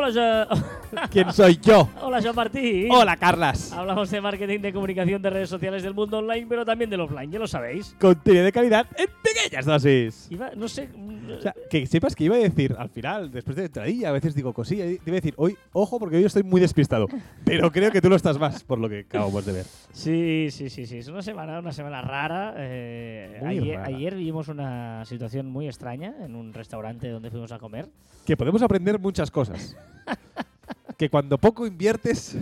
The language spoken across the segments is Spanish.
Hola, Jo- ¿Quién soy yo? Hola, Joan Martí. Hola, Carlas. Hablamos de marketing, de comunicación, de redes sociales del mundo online, pero también del offline, ya lo sabéis. Contenido de calidad en pequeñas dosis. Iba, no sé. mm, O sea, que sepas que iba a decir al final, después de entradilla, a veces digo cosilla, te iba a decir, hoy, ojo, porque hoy estoy muy despistado. Pero creo que tú lo estás más, por lo que acabamos de ver. Sí, sí, sí, sí. Es una semana, una semana rara. Eh, ayer, rara. ayer vimos una situación muy extraña en un restaurante donde fuimos a comer. Que podemos aprender muchas cosas. que cuando poco inviertes,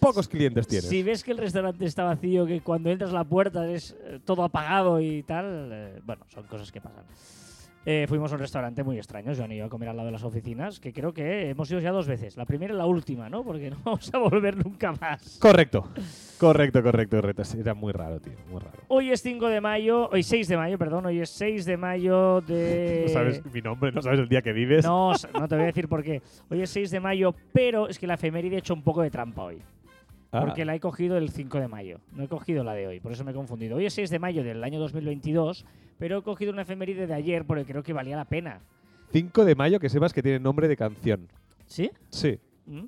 pocos clientes tienes. Si ves que el restaurante está vacío, que cuando entras a la puerta es eh, todo apagado y tal, eh, bueno, son cosas que pasan. Eh, fuimos a un restaurante muy extraño, Joan y yo, a comer al lado de las oficinas, que creo que hemos ido ya dos veces. La primera y la última, ¿no? Porque no vamos a volver nunca más. Correcto. Correcto, correcto, correcto. Era muy raro, tío. Muy raro. Hoy es 5 de mayo, hoy 6 de mayo, perdón, hoy es 6 de mayo de... No sabes mi nombre, no sabes el día que vives. No, no te voy a decir por qué. Hoy es 6 de mayo, pero es que la efeméride ha hecho un poco de trampa hoy. Ah, Porque la he cogido el 5 de mayo. No he cogido la de hoy, por eso me he confundido. Hoy es 6 de mayo del año 2022, pero he cogido una efeméride de ayer porque creo que valía la pena. 5 de mayo, que sepas que tiene nombre de canción. ¿Sí? Sí. ¿Mm?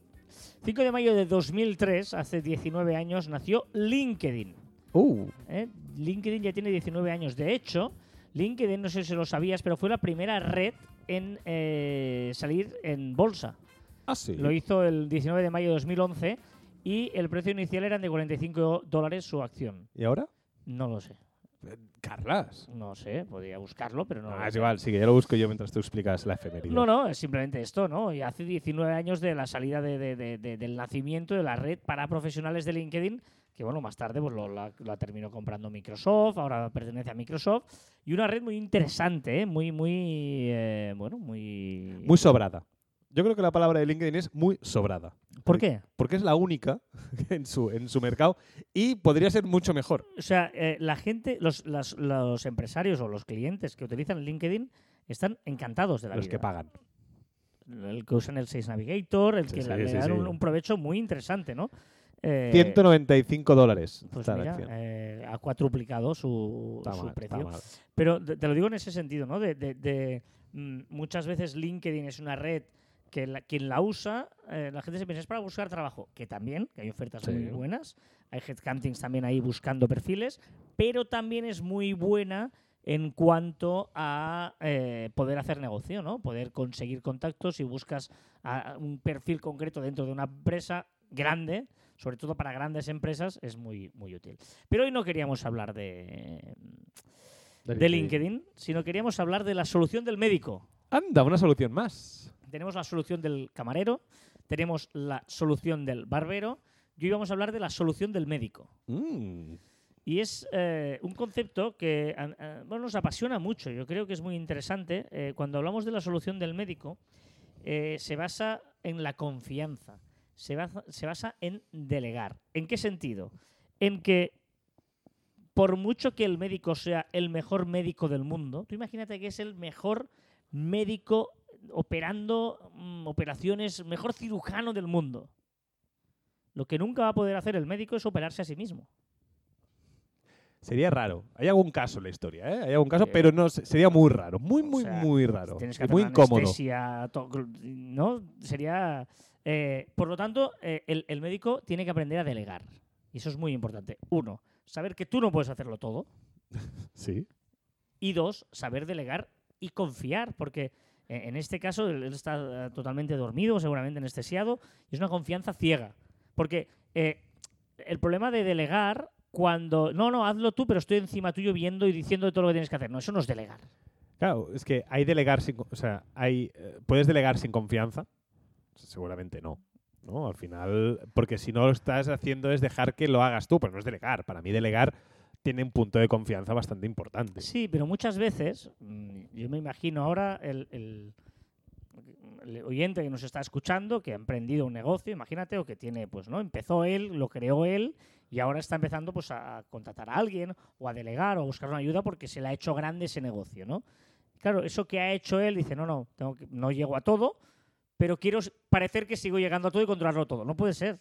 5 de mayo de 2003, hace 19 años, nació LinkedIn. Uh, ¿eh? LinkedIn ya tiene 19 años. De hecho, LinkedIn, no sé si lo sabías, pero fue la primera red en eh, salir en bolsa. ah, sí. Lo hizo el 19 de mayo de 2011 y el precio inicial eran de 45 dólares su acción. ¿Y ahora? No lo sé. Eh, Carlas. No sé, podría buscarlo, pero no. lo ah, es sé. igual, sí, que ya lo busco yo mientras tú explicas la efeméride. No, no, es simplemente esto, ¿no? Y hace 19 años de la salida de- de- de- de- del nacimiento de la red para profesionales de LinkedIn, que bueno, más tarde pues, lo- la, la terminó comprando Microsoft, ahora pertenece a Microsoft, y una red muy interesante, ¿eh? Muy, muy, eh, bueno, muy... Muy sobrada. Yo creo que la palabra de LinkedIn es muy sobrada. ¿Por qué? Porque es la única en su, en su mercado y podría ser mucho mejor. O sea, eh, la gente, los, las- los empresarios o los clientes que utilizan LinkedIn están encantados de la Los vida. que pagan. El que usan el Sales Navigator, el Sí, que sí, le, sí, dan. Un, un provecho muy interesante, ¿no? Eh, 195 dólares. Pues mira, eh, ha cuatruplicado su, mal, precio. Pero te, te lo digo en ese sentido, ¿no? De, de- de, mm, muchas veces LinkedIn es una red que la- quien la usa, eh, la gente se piensa es para buscar trabajo, que también, que hay ofertas Sí. muy buenas, hay headhuntings también ahí buscando perfiles, pero también es muy buena en cuanto a eh, poder hacer negocio, ¿no? Poder conseguir contactos si buscas a- un perfil concreto dentro de una empresa grande, sobre todo para grandes empresas, es muy, muy útil. Pero hoy no queríamos hablar de, de LinkedIn, sino queríamos hablar de la solución del médico. Anda, una solución más. Tenemos la solución del camarero, tenemos la solución del barbero y hoy vamos a hablar de la solución del médico. Mm. Y es eh, un concepto que a- a- bueno, nos apasiona mucho. Yo creo que es muy interesante. Eh, cuando hablamos de la solución del médico, eh, se basa en la confianza, se basa, se basa en delegar. ¿En qué sentido? En que por mucho que el médico sea el mejor médico del mundo, tú imagínate que es el mejor médico operando mm, operaciones, mejor cirujano del mundo. Lo que nunca va a poder hacer el médico es operarse a sí mismo. Sería raro. Hay algún caso en la historia, ¿eh? Hay algún caso, pero no se- sería muy raro. Muy, o muy, sea, muy raro. Tienes que hacer muy una incómodo. anestesia, ¿no? Sería. eh, por lo tanto, eh, el, el médico tiene que aprender a delegar. Y eso es muy importante. Uno, saber que tú no puedes hacerlo todo. Sí. Y dos, saber delegar y confiar. Porque en este caso él, está eh, totalmente dormido, seguramente anestesiado. Y es una confianza ciega. Porque eh, el problema de delegar. Cuando, no, no, hazlo tú, pero estoy encima tuyo viendo y diciendo todo lo que tienes que hacer. No, eso no es delegar. Claro, es que hay delegar sin. O sea, hay, eh, puedes delegar sin confianza. Seguramente no. ¿no? Al final, porque si no lo estás haciendo es dejar que lo hagas tú, pero no es delegar. Para mí, delegar tiene un punto de confianza bastante importante. Sí, pero muchas veces, mm, yo me imagino ahora el, oyente que nos está escuchando, que ha emprendido un negocio, imagínate, o que tiene, pues, ¿no? Empezó él, lo creó él, y ahora está empezando pues a contratar a alguien, o a delegar, o a buscar una ayuda porque se le ha hecho grande ese negocio, ¿no? Claro, eso que ha hecho él, dice, no, no, tengo que- no llego a todo, pero quiero parecer que sigo llegando a todo y controlarlo todo. No puede ser.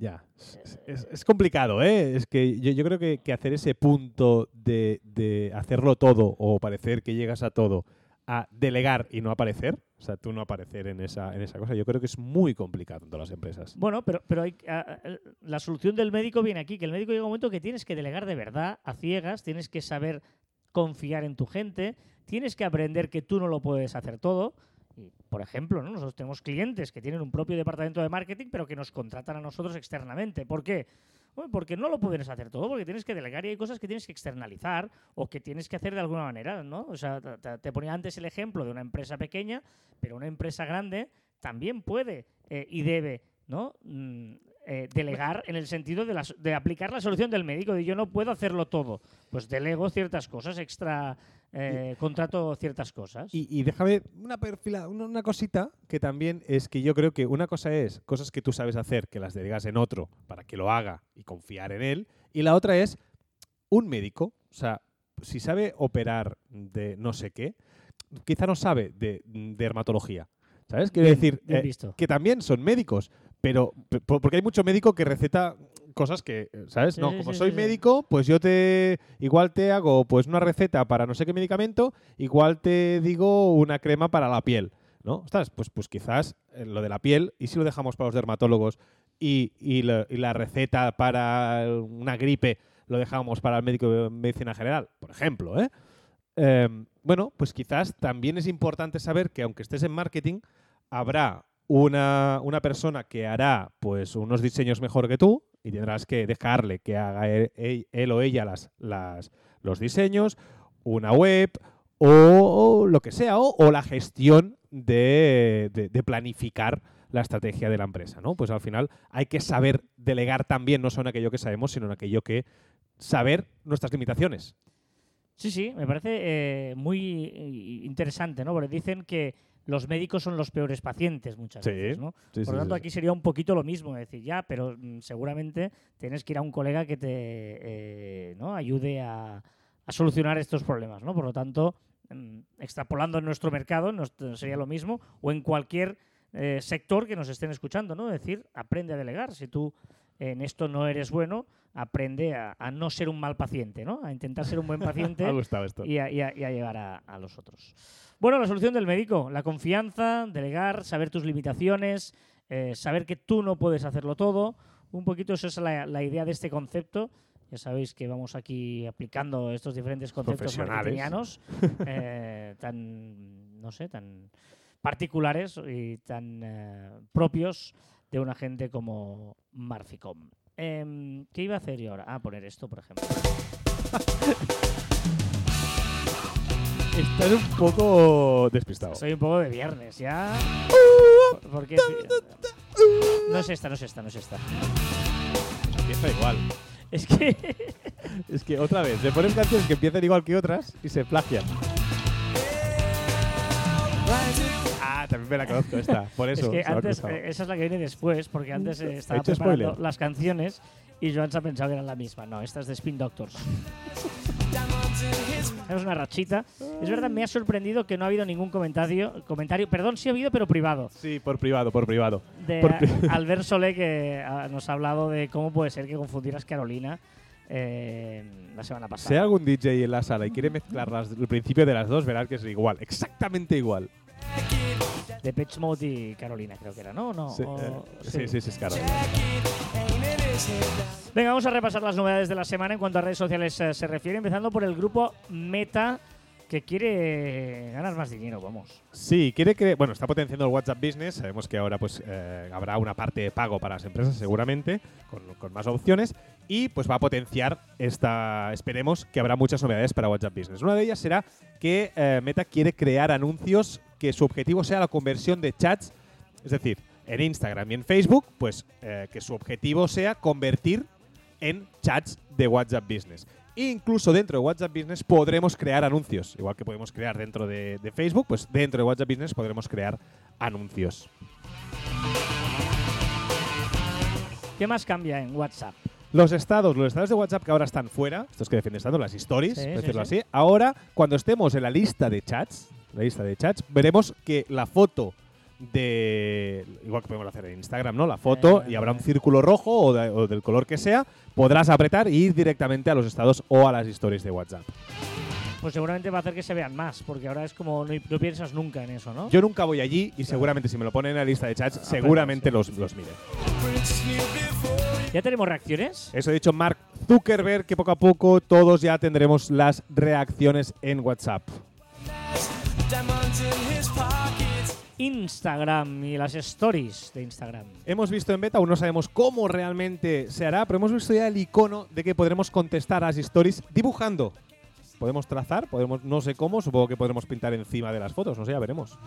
Ya, es, es- es complicado, ¿eh? Es que yo, yo creo que, que hacer ese punto de, de hacerlo todo o parecer que llegas a todo a delegar y no aparecer, o sea, tú no aparecer en esa, en esa cosa, yo creo que es muy complicado en todas las empresas. Bueno, pero, pero hay- a- a- la solución del médico viene aquí, que el médico llega un momento que tienes que delegar de verdad, a ciegas, tienes que saber confiar en tu gente, tienes que aprender que tú no lo puedes hacer todo. Y, por ejemplo, ¿no? nosotros tenemos clientes que tienen un propio departamento de marketing, pero que nos contratan a nosotros externamente. ¿Por qué? Porque no lo puedes hacer todo, porque tienes que delegar y hay cosas que tienes que externalizar o que tienes que hacer de alguna manera, ¿no? O sea, te- ponía antes el ejemplo de una empresa pequeña, pero una empresa grande también puede eh, y debe, ¿no? Mm, eh, delegar en el sentido de, de aplicar la solución del médico, de yo no puedo hacerlo todo, pues delego ciertas cosas, extra eh, contrato ciertas cosas. Y, y déjame una, perfila, una, una cosita que también es que yo creo que una cosa es cosas que tú sabes hacer, que las delegas en otro para que lo haga y confiar en él. Y la otra es un médico. O sea, si sabe operar de no sé qué, quizá no sabe de, de dermatología. ¿Sabes? Quiero Bien- decir, bien eh, que también son médicos, pero porque hay mucho médico que receta cosas que, eh, ¿sabes? Sí, no, sí, como sí, soy médico, pues yo te igual te hago pues una receta para no sé qué medicamento, igual te digo una crema para la piel, ¿no? Ostras, pues pues quizás eh, lo de la piel y si lo dejamos para los dermatólogos y, y la, y la receta para una gripe lo dejamos para el médico de medicina general, por ejemplo, ¿eh? Em, bueno, pues quizás también es importante saber que aunque estés en marketing, habrá una, una persona que hará pues unos diseños mejor que tú y tendrás que dejarle que haga él, él- él o ella las, las, los diseños, una web o, lo que sea, o, la gestión de, de- de planificar la estrategia de la empresa. ¿no? Pues al final hay que saber delegar también, no solo en aquello que sabemos, sino en aquello que saber nuestras limitaciones. Sí, sí, me parece eh, muy eh, interesante, ¿no? Porque dicen que los médicos son los peores pacientes muchas Sí, veces, ¿no? Sí, Por lo tanto, aquí sería un poquito lo mismo, decir, ya, pero mm, seguramente tienes que ir a un colega que te eh, ¿no? ayude a, a solucionar estos problemas, ¿no? Por lo tanto, mm, extrapolando en nuestro mercado nos- sería lo mismo, o en cualquier eh, sector que nos estén escuchando, ¿no? Es decir, aprende a delegar. Si tú en esto no eres bueno, aprende a, a no ser un mal paciente, ¿no? A intentar ser un buen paciente Me ha gustado esto. y a, y a- y a llevar a, a los otros. Bueno, la solución del médico, la confianza, delegar, saber tus limitaciones, eh, saber que tú no puedes hacerlo todo. Un poquito esa es la, la idea de este concepto. Ya sabéis que vamos aquí aplicando estos diferentes conceptos marketingianos eh, tan, no sé, tan particulares y tan eh, propios de una gente como Marficom. Em, ¿Qué iba a hacer yo ahora? Ah, poner esto, por ejemplo. Estás un poco despistado. Soy un poco de viernes ya. Porque no es esta, no es esta, no es esta. Empieza igual. Es que Es que otra vez, le ponen canciones que empiezan igual que otras y se plagian. También me la conozco esta. Por eso. es que antes eh, esa es la que viene después, porque antes eh, estaba hecho preparando spoiler? las canciones y Joan se ha pensado que eran la misma. No, esta es de Spin Doctors. Es una rachita. Es verdad, me ha sorprendido que no ha habido ningún comentario, comentario, perdón, sí ha habido, pero privado, Sí, por privado, por privado. de Por a- pri- Albert Solé que ah, nos ha hablado de cómo puede ser que confundieras Carolina eh, la semana pasada. Si hay algún DJ en la sala y quiere mezclar las- el principio de las dos, verás que es igual, exactamente igual. De Pitch Mode y Carolina, creo que era, ¿no? no Sí, o- eh, sí, sí, sí, es claro. Venga, vamos a repasar las novedades de la semana en cuanto a redes sociales eh, se refiere, empezando por el grupo Meta, que quiere ganar más dinero, vamos. Sí, quiere que. Bueno, está potenciando el WhatsApp Business. Sabemos que ahora pues eh, habrá una parte de pago para las empresas, seguramente, con, con más opciones. Y pues va a potenciar esta. Esperemos que habrá muchas novedades para WhatsApp Business. Una de ellas será que eh, Meta quiere crear anuncios que su objetivo sea la conversión de chats. Es decir, en Instagram y en Facebook, pues eh, que su objetivo sea convertir en chats de WhatsApp Business. E incluso dentro de WhatsApp Business podremos crear anuncios. Igual que podemos crear dentro de, de Facebook, pues dentro de WhatsApp Business podremos crear anuncios. ¿Qué más cambia en WhatsApp? Los estados, los estados de WhatsApp que ahora están fuera, estos que defienden estando, las stories, Sí, decirlo sí. así, ahora cuando estemos en la lista de chats, la lista de chats, veremos que la foto de. Igual que podemos hacer en Instagram, ¿no? La foto Eh, y habrá un círculo rojo o, de- o del color que sea. Podrás apretar e ir directamente a los estados o a las stories de WhatsApp. Pues seguramente va a hacer que se vean más, porque ahora es como no, no piensas nunca en eso, ¿no? Yo nunca voy allí y seguramente si me lo ponen en la lista de chats, seguramente sí. los, los mire. ¿Ya tenemos reacciones? Eso ha dicho Mark Zuckerberg, que poco a poco todos ya tendremos las reacciones en WhatsApp. Instagram y las stories de Instagram. Hemos visto en beta, aún no sabemos cómo realmente se hará, pero hemos visto ya el icono de que podremos contestar a las stories dibujando. Podemos trazar, podemos, no sé cómo, supongo que podremos pintar encima de las fotos, no sé, ya veremos.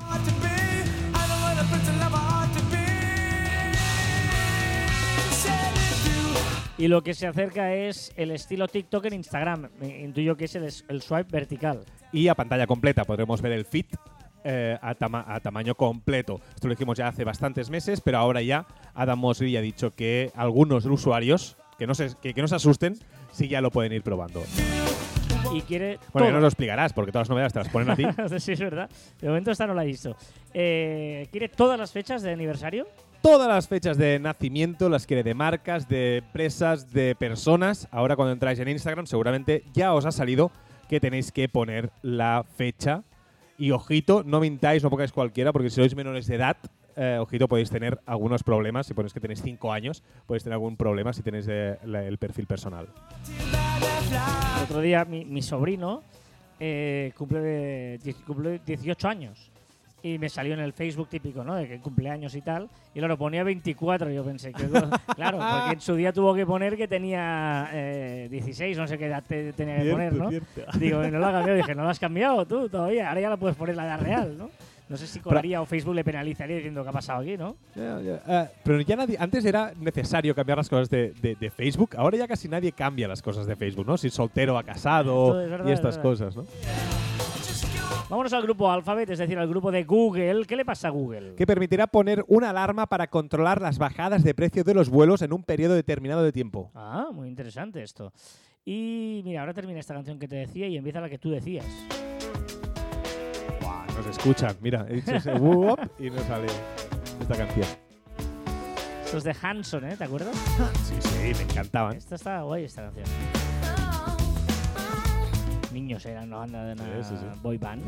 Y lo que se acerca es el estilo TikTok en Instagram. Intuyo que es el, el swipe vertical. Y a pantalla completa podremos ver el feed eh, a, tama- a tamaño completo. Esto lo dijimos ya hace bastantes meses, pero ahora ya Adam Mosley ha dicho que algunos usuarios, que no se, que, que no se asusten, sí ya lo pueden ir probando. Y quiere. Bueno, ya todo. nos lo explicarás, porque todas las novedades te las ponen a ti. sí, es verdad. De momento esta no la he visto. Eh, ¿Quiere todas las fechas de aniversario? Todas las fechas de nacimiento las quiere de marcas, de empresas, de personas. Ahora cuando entráis en Instagram seguramente ya os ha salido que tenéis que poner la fecha. Y ojito, no mintáis, no pongáis cualquiera, porque si sois menores de edad, eh, ojito, podéis tener algunos problemas. Si ponéis que tenéis 5 años, podéis tener algún problema si tenéis eh, la- el perfil personal. El otro día mi, mi sobrino eh, cumple, die- cumple 18 años. Y me salió en el Facebook típico, ¿no? De que cumpleaños y tal. Y lo ponía 24. Y yo pensé que. claro, porque en su día tuvo que poner que tenía eh, 16, no sé qué edad te- tenía que poner, ¿no? Digo, no lo ha cambiado. Dije, no lo has cambiado tú todavía. Ahora ya la puedes poner la edad real, ¿no? No sé si colaría o Facebook le penalizaría diciendo que ha pasado aquí, ¿no? Ya, ya. Ah, pero ya nadie, antes era necesario cambiar las cosas de, de- de Facebook, ahora ya casi nadie cambia las cosas de Facebook, ¿no? Si soltero a casado es verdad, y es estas verdad. cosas, ¿no? Vámonos al grupo Alphabet, es decir, al grupo de Google. ¿Qué le pasa a Google? Que permitirá poner una alarma para controlar las bajadas de precio de los vuelos en un periodo determinado de tiempo. Ah, muy interesante esto. Y mira, ahora termina esta canción que te decía y empieza la que tú decías. Nos escuchan, mira, he dicho ese whoop y nos sale esta canción. Esto es de Hanson, ¿eh? ¿Te acuerdas? Sí, sí, me encantaban. Esta está guay, esta canción. Niños eran una banda de una Sí, sí, sí. boy band.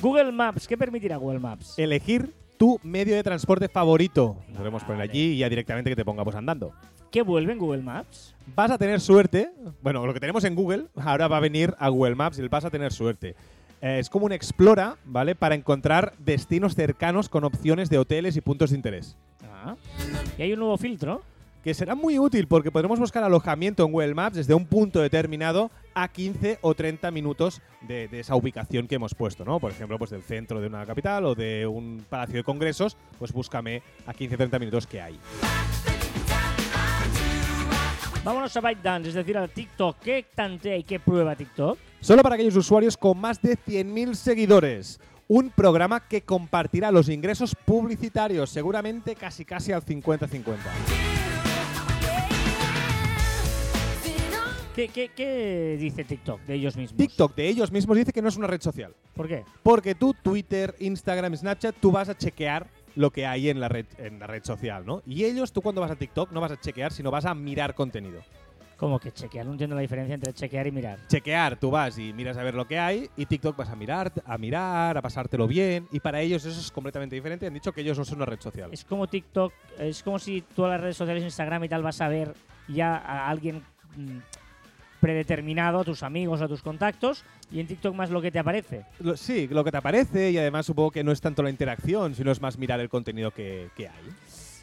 Google Maps, ¿qué permitirá Google Maps? Elegir tu medio de transporte favorito. Lo podemos poner Vale. allí y ya directamente que te pongamos andando. ¿Qué vuelve en Google Maps? Vas a tener suerte. Bueno, lo que tenemos en Google ahora va a venir a Google Maps y vas a tener suerte. Eh, es como un explora, ¿vale? Para encontrar destinos cercanos con opciones de hoteles y puntos de interés. Ah. Y hay un nuevo filtro. Que será muy útil porque podremos buscar alojamiento en Google Maps desde un punto determinado a 15 o 30 minutos de, de esa ubicación que hemos puesto, ¿no? Por ejemplo, pues del centro de una capital o de un palacio de congresos, pues búscame a 15 o 30 minutos que hay. Vámonos a ByteDance, es decir, al TikTok. ¿Qué tantea y qué prueba TikTok? Solo para aquellos usuarios con más de 100.000 seguidores. Un programa que compartirá los ingresos publicitarios, seguramente casi casi al 50-50. ¿Qué, qué, qué dice TikTok de ellos mismos? TikTok de ellos mismos dice que no es una red social. ¿Por qué? Porque tú, Twitter, Instagram, Snapchat, tú vas a chequear lo que hay en la red, en la red social, ¿no? Y ellos, tú cuando vas a TikTok, no vas a chequear, sino vas a mirar contenido. Como que chequear, no entiendo la diferencia entre chequear y mirar. Chequear, tú vas y miras a ver lo que hay, y TikTok vas a mirar, a mirar, a pasártelo bien, y para ellos eso es completamente diferente. Han dicho que ellos no son una red social. Es como TikTok, es como si tú a las redes sociales, Instagram y tal, vas a ver ya a alguien mm, predeterminado, a tus amigos o a tus contactos, y en TikTok más lo que te aparece. Lo- sí, lo que te aparece, y además supongo que no es tanto la interacción, sino es más mirar el contenido que, que hay.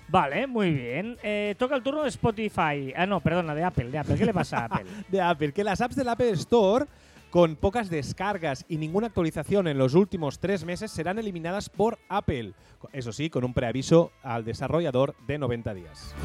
Vale, muy bien. Eh, toca el turno de Spotify. Ah, no, perdona, de Apple, de Apple. ¿Qué le pasa a Apple? de Apple, que las apps del Apple Store, con pocas descargas y ninguna actualización en los últimos tres meses, serán eliminadas por Apple. Eso sí, con un preaviso al desarrollador de 90 días.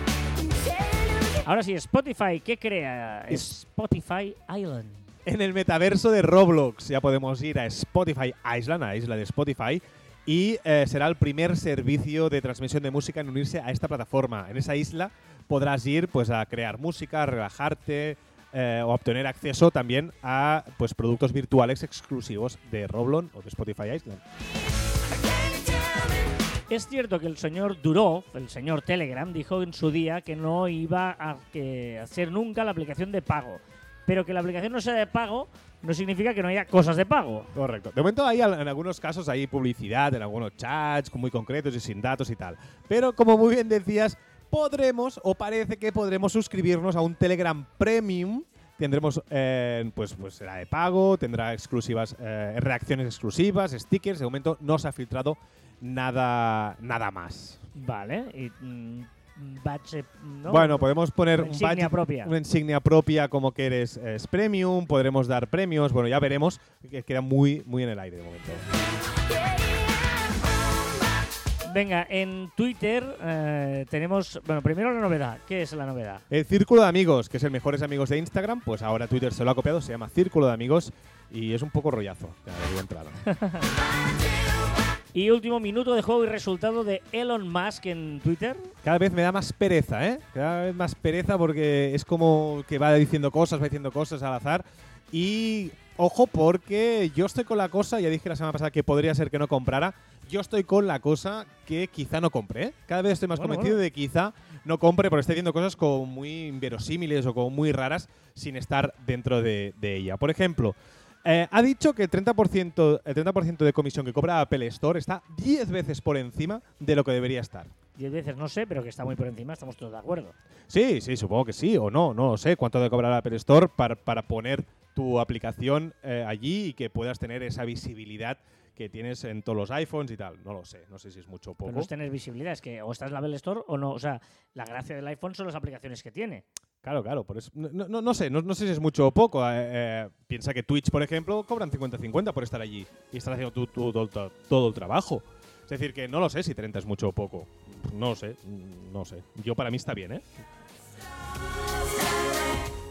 Ahora sí, Spotify, ¿qué crea? Es- Spotify Island. En el metaverso de Roblox ya podemos ir a Spotify Island, a isla de Spotify, y eh, será el primer servicio de transmisión de música en unirse a esta plataforma. En esa isla podrás ir pues, a crear música, a relajarte, eh, o obtener acceso también a pues productos virtuales exclusivos de Roblon o de Spotify Island. Es cierto que el señor Durov, el señor Telegram, dijo en su día que no iba a hacer nunca la aplicación de pago. Pero que la aplicación no sea de pago no significa que no haya cosas de pago. Correcto. De momento hay en algunos casos hay publicidad en algunos chats muy concretos y sin datos y tal. Pero como muy bien decías, podremos o parece que podremos suscribirnos a un Telegram Premium. Tendremos, eh, pues, pues será de pago, tendrá exclusivas, eh, reacciones exclusivas, stickers. De momento no se ha filtrado nada, nada más. Vale. Y, mm, badge, ¿no? Bueno, podemos poner Una un insignia badge- propia. una insignia propia como que eres es premium, podremos dar premios, bueno, ya veremos, que queda muy, muy en el aire de momento. Venga, en Twitter eh, tenemos. Bueno, primero la novedad. ¿Qué es la novedad? El Círculo de Amigos, que es el Mejores Amigos de Instagram, pues ahora Twitter se lo ha copiado, se llama Círculo de Amigos y es un poco rollazo, ya lo digo de entrada. Y último minuto de juego y resultado de Elon Musk en Twitter. Cada vez me da más pereza, ¿eh? Cada vez más pereza porque es como que va diciendo cosas, va diciendo cosas al azar. Y ojo, porque yo estoy con la cosa, ya dije la semana pasada que podría ser que no comprara. Yo estoy con la cosa que quizá no compre. ¿eh? Cada vez estoy más Bueno, convencido bueno. de que quizá no compre porque estoy viendo cosas como muy inverosímiles o como muy raras sin estar dentro de, de ella. Por ejemplo, eh, ha dicho que el 30%, el 30 de comisión que cobra Apple Store está 10 veces por encima de lo que debería estar. Diez veces no sé, pero que está muy por encima, estamos todos de acuerdo. Sí, sí, supongo que sí, o no, no sé cuánto debe cobrar Apple Store para, para poner tu aplicación eh, allí y que puedas tener esa visibilidad que tienes en todos los iPhones y tal. No lo sé, no sé si es mucho o Pero poco. no es tener visibilidad, es que o estás en la Apple Store o no. O sea, la gracia del iPhone son las aplicaciones que tiene. Claro, claro, por eso, no, no- no sé, no, no sé si es mucho o poco. eh, eh, piensa que Twitch, por ejemplo, cobran 50-50 por estar allí y estar haciendo tu- tu- todo, el trabajo. Es decir, que no lo sé si 30 es mucho o poco. No lo sé, no sé. Yo para mí está bien, ¿eh?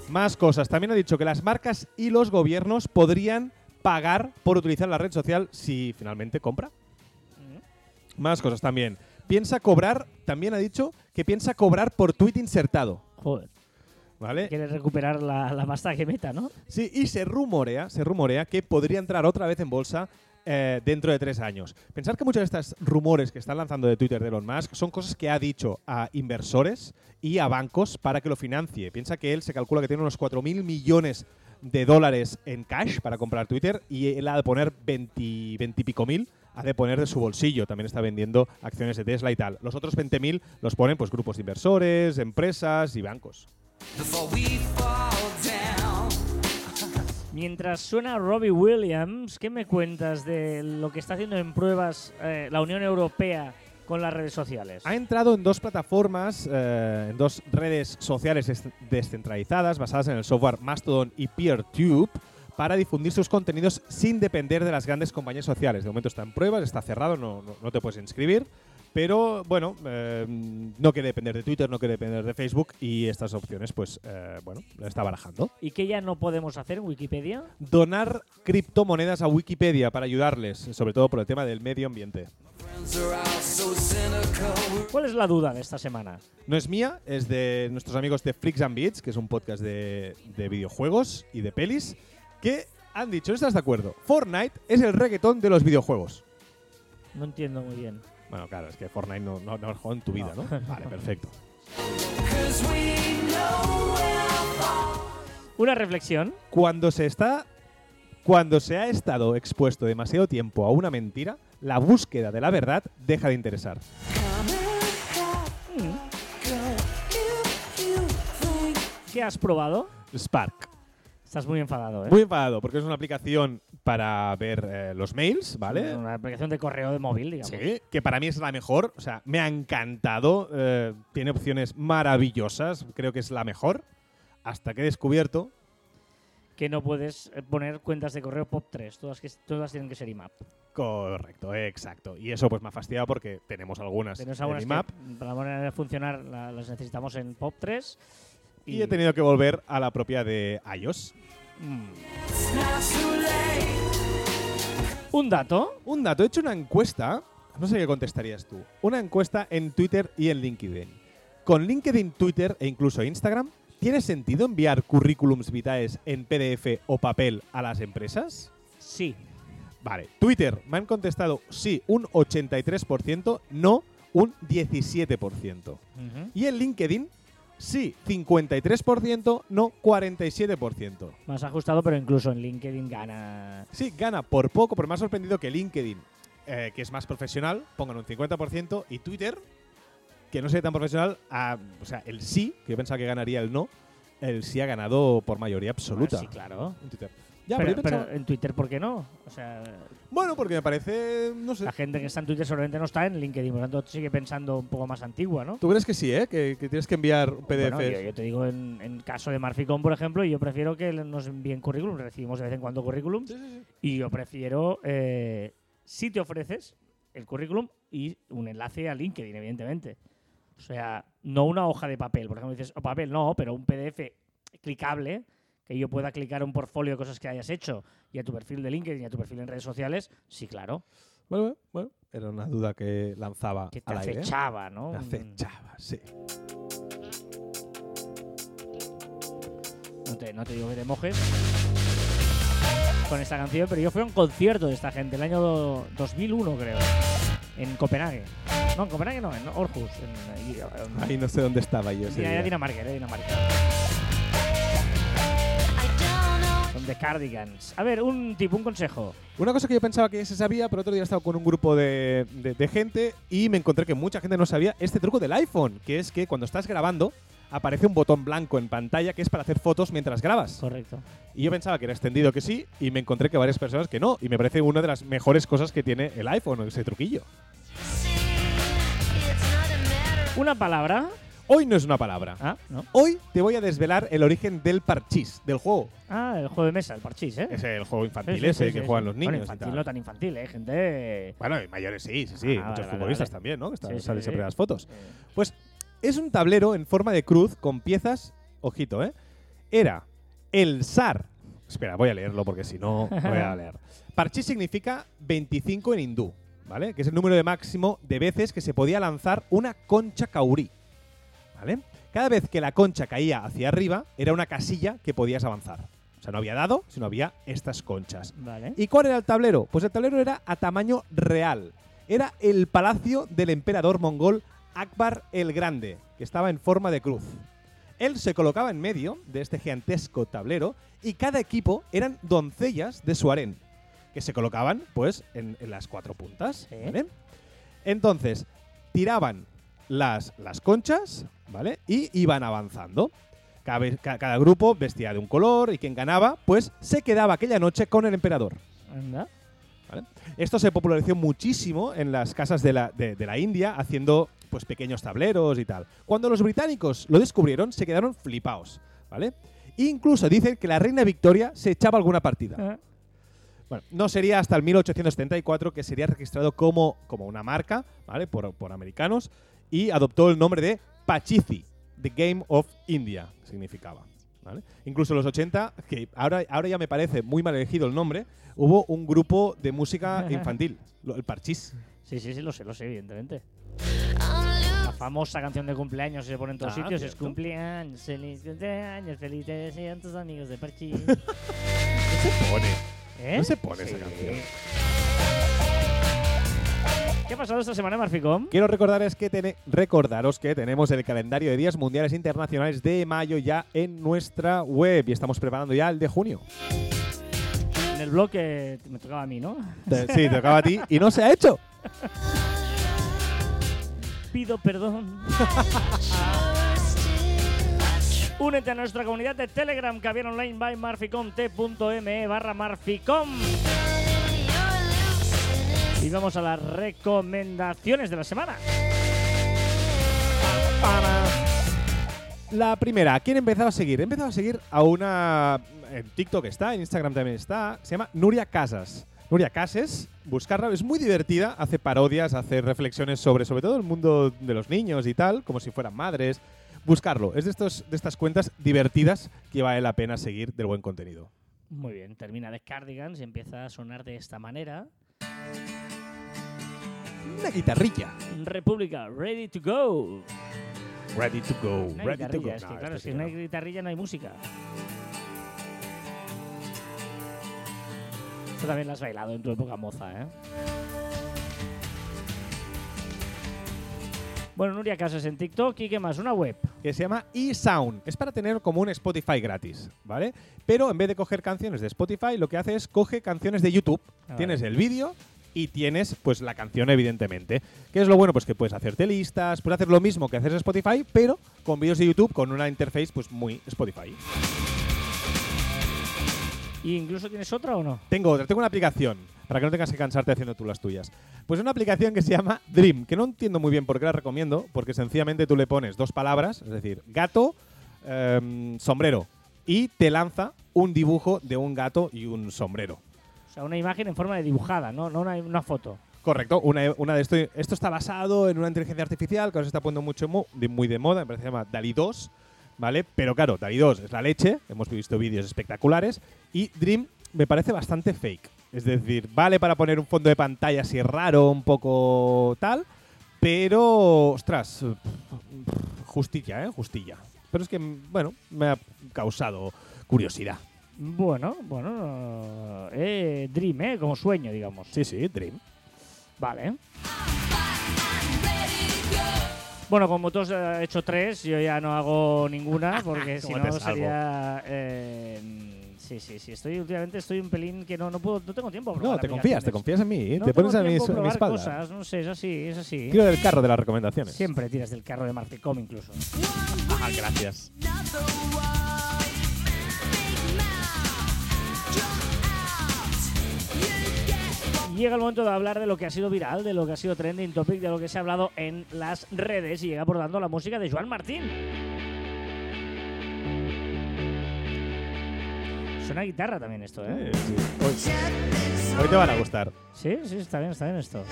Más cosas. También ha dicho que las marcas y los gobiernos podrían pagar por utilizar la red social si finalmente compra. Mm. Más cosas también. Piensa cobrar, también ha dicho que piensa cobrar por tweet insertado. Joder. ¿Vale? Quieres recuperar la, la pasta que meta, ¿no? Sí, y se rumorea, se rumorea que podría entrar otra vez en bolsa eh, dentro de tres años. Pensar que muchos de estos rumores que están lanzando de Twitter de Elon Musk son cosas que ha dicho a inversores y a bancos para que lo financie. Piensa que él se calcula que tiene unos 4.000 millones de dólares en cash para comprar Twitter y él ha de poner 20, 20 y pico mil, ha de poner de su bolsillo. También está vendiendo acciones de Tesla y tal. Los otros 20.000 los ponen pues grupos de inversores, empresas y bancos. Mientras suena Robbie Williams, ¿qué me cuentas de lo que está haciendo en pruebas eh, la Unión Europea con las redes sociales? Ha entrado en dos plataformas, eh, en dos redes sociales des- descentralizadas basadas en el software Mastodon y PeerTube para difundir sus contenidos sin depender de las grandes compañías sociales. De momento está en pruebas, está cerrado, no, no- no te puedes inscribir. Pero bueno, eh, no quiere depender de Twitter, no quiere depender de Facebook y estas opciones, pues eh, bueno, la está barajando. ¿Y qué ya no podemos hacer en Wikipedia? Donar criptomonedas a Wikipedia para ayudarles, sobre todo por el tema del medio ambiente. ¿Cuál es la duda de esta semana? No es mía, es de nuestros amigos de Freaks and Beats, que es un podcast de, de videojuegos y de pelis, que han dicho, ¿no estás de acuerdo? Fortnite es el reggaetón de los videojuegos. No entiendo muy bien. Bueno, claro, es que Fortnite no, no, no has jugado en tu vida, ¿no? Vale, perfecto. Una reflexión. Cuando se está. Cuando se ha estado expuesto demasiado tiempo a una mentira, la búsqueda de la verdad deja de interesar. ¿Qué has probado? Spark. Estás muy enfadado, ¿eh? Muy enfadado, porque es una aplicación para ver eh, los mails, ¿vale? Una aplicación de correo de móvil, digamos. Sí, que para mí es la mejor. O sea, me ha encantado. eh, tiene opciones maravillosas. Creo que es la mejor. Hasta que he descubierto. Que no puedes eh, poner cuentas de correo POP3. Todas, que, todas tienen que ser IMAP. Correcto, exacto. Y eso pues me ha fastidiado porque tenemos algunas Tenemos en algunas IMAP que para la manera de funcionar la- las necesitamos en POP3. y he tenido que volver a la propia de iOS. Mm. Un dato. Un dato, he hecho una encuesta. No sé qué contestarías tú. Una encuesta en Twitter y en LinkedIn. Con LinkedIn, Twitter e incluso Instagram, ¿Tiene sentido enviar currículums vitae en PDF o papel a las empresas? Sí. Vale. Twitter, me han contestado sí, un 83%, no, un 17%. Ujú. Y en LinkedIn, sí, 53%, no, 47%. Más ajustado, pero incluso en LinkedIn gana. Sí, gana por poco, pero me ha sorprendido que LinkedIn, eh, que es más profesional, pongan un 50% y Twitter, que no sea tan profesional, o sea, el sí, que yo pensaba que ganaría el no, el sí ha ganado por mayoría absoluta. Sí, claro. en Twitter. Ya, pero, pero pero en Twitter, ¿por qué no? O sea, bueno, porque me parece, no sé. la gente que está en Twitter seguramente no está en LinkedIn, por lo tanto sigue pensando un poco más antigua, ¿no? ¿Tú crees que sí, eh? Que, que tienes que enviar PDFs. Bueno, yo, yo te digo, en, en caso de Marficom, por ejemplo, yo prefiero que nos envíen currículum. Recibimos de vez en cuando currículum. Y yo prefiero, eh, si te ofreces, el currículum y un enlace a LinkedIn, evidentemente. O sea, no una hoja de papel. Por ejemplo, dices, o papel no, pero un PDF clicable, que yo pueda clicar un portfolio de cosas que hayas hecho y a tu perfil de LinkedIn y a tu perfil en redes sociales, sí, claro. Bueno, bueno, era una duda que lanzaba Que te al aire. ¿eh? acechaba, ¿no? Me Un- acechaba, sí. No te, no te digo que te mojes con esta canción, pero yo fui a un concierto de esta gente el año do- 2001, creo, en Copenhague. No, en Copenhague no, en en- Ahí no sé dónde estaba yo era. Dinamarca, era Dinamarca. The Cardigans. A ver, un tip, un consejo. Una cosa que yo pensaba que se sabía, pero otro día he estado con un grupo de, de- de gente y me encontré que mucha gente no sabía este truco del iPhone, que es que cuando estás grabando aparece un botón blanco en pantalla que es para hacer fotos mientras grabas. Correcto. Y yo pensaba que era extendido que sí y me encontré que varias personas que no. Y me parece una de las mejores cosas que tiene el iPhone, ese truquillo. Una palabra. Hoy no es una palabra. Ah, no. Hoy te voy a desvelar el origen del parchís, del juego. Ah, el juego de mesa, el parchís, ¿eh? Es el juego infantil sí, ese sí, que juegan los Bueno, niños. y infantil tal. no tan infantil, ¿eh? Gente. Bueno, y mayores sí, sí, sí. Ah, Muchos vale, futbolistas vale. también, ¿no? Que están, salen siempre las fotos. Pues es un tablero en forma de cruz con piezas. Ojito, ¿eh? Era el SAR. Espera, voy a leerlo porque si no, no voy a leer. Parchís significa 25 en hindú, ¿vale? Que es el número de máximo de veces que se podía lanzar una concha caurí, ¿vale? Cada vez que la concha caía hacia arriba, era una casilla que podías avanzar. O sea, no había dado, sino había estas conchas. Vale. ¿Y cuál era el tablero? Pues el tablero era a tamaño real. Era el palacio del emperador mongol Akbar el Grande, que estaba en forma de cruz. Él se colocaba en medio de este gigantesco tablero y cada equipo eran doncellas de su harén, que se colocaban pues en, en las cuatro puntas. Entonces, tiraban las, las conchas, ¿vale? Y iban avanzando. Cada, cada grupo vestía de un color y quien ganaba, pues se quedaba aquella noche con el emperador. Anda. Esto se popularizó muchísimo en las casas de la, de, de la India, haciendo pues pequeños tableros y tal. Cuando los británicos lo descubrieron, se quedaron flipaos, ¿vale? Incluso dicen que la reina Victoria se echaba alguna partida. Ah, Bueno, no sería hasta el 1874 que sería registrado como, como una marca, ¿vale? Por, por americanos, y adoptó el nombre de Pachithi, The Game of India, significaba. ¿vale? Incluso en los 80, que ahora, ahora ya me parece muy mal elegido el nombre, hubo un grupo de música infantil, el Parchís. Sí, sí, sí, lo sé, lo sé, evidentemente. La famosa canción de cumpleaños se pone en todos Ah, sitios es cumpleaños, feliz cumpleaños, feliz te desean tus amigos de Parchís. No se pone. ¿Eh? No se pone esa canción. ¿Qué ha pasado esta semana, Marficom? Quiero recordaros que, recordaros que tenemos el calendario de días mundiales internacionales de mayo ya en nuestra web y estamos preparando ya el de junio. En el blog que me tocaba a mí, ¿no? Sí, te tocaba a ti y no se ha hecho. Pido perdón. Únete a nuestra comunidad de Telegram, Caviar Online by Marficom, t.me barra Marficom. Y vamos a las recomendaciones de la semana. La primera, ¿quién he empezado a seguir? He empezado a seguir a una. En TikTok está, en Instagram también está. Se llama Nuria Casas. Nuria Cases, buscarla, es muy divertida, hace parodias, hace reflexiones sobre, sobre todo el mundo de los niños y tal, como si fueran madres. Buscarlo, es de, estos, de estas cuentas divertidas que vale la pena seguir del buen contenido. Muy bien, termina de Cardigans y empieza a sonar de esta manera. Una guitarrilla. República, ready to go. Ready to go. Una ready to go. es que No, claro, si sí no hay guitarrilla no hay música. Esto también lo has bailado en tu época moza, ¿eh? Bueno, Nuria Casas en TikTok y qué más, una web. que se llama eSound. Es para tener como un Spotify gratis, ¿vale? Pero en vez de coger canciones de Spotify, lo que hace es coge canciones de YouTube. Ah, tienes vale. el vídeo y tienes pues la canción evidentemente. ¿Qué es lo bueno? Pues que puedes hacerte listas, puedes hacer lo mismo que haces en Spotify, pero con vídeos de YouTube con una interface pues muy Spotify. ¿Y incluso tienes otra o no? Tengo otra, tengo una aplicación para que no tengas que cansarte haciendo tú las tuyas. Pues una aplicación que se llama Dream, que no entiendo muy bien por qué la recomiendo, porque sencillamente tú le pones dos palabras, es decir, gato, em, sombrero, y te lanza un dibujo de un gato y un sombrero. O sea, una imagen en forma de dibujada, no, no una, una foto. Correcto, una, una de esto, esto está basado en una inteligencia artificial que ahora se está poniendo mucho de- muy de moda, me parece que se llama DALI 2, ¿vale? Pero claro, DALI 2 es la leche, hemos visto vídeos espectaculares, y Dream me parece bastante fake. Es decir, vale para poner un fondo de pantalla así raro, un poco tal, pero, ostras, justilla, ¿eh? Justilla. Pero es que, bueno, me ha causado curiosidad. Bueno, bueno, eh, Dream, ¿eh? Como sueño, digamos. Sí, sí, Dream. Vale. Bueno, como tú has eh, hecho tres, yo ya no hago ninguna porque si ¿Cómo te no sería. eh, sí, sí, sí. Estoy últimamente estoy un pelín que no, no puedo, no tengo tiempo. para No, te confías, te confías en mí, ¿eh? No te pones a mi, a mi espalda. cosas, no sé, es así, es así. Quiero del carro de las recomendaciones. Siempre tiras del carro de Marficom incluso. Ah, gracias. Llega el momento de hablar de lo que ha sido viral, de lo que ha sido trending topic, de lo que se ha hablado en las redes y llega por tanto la música de Joan Martín. Suena a guitarra también esto, ¿eh? Eh, sí. Hoy, hoy te van a gustar. Sí, sí, está bien, está bien esto.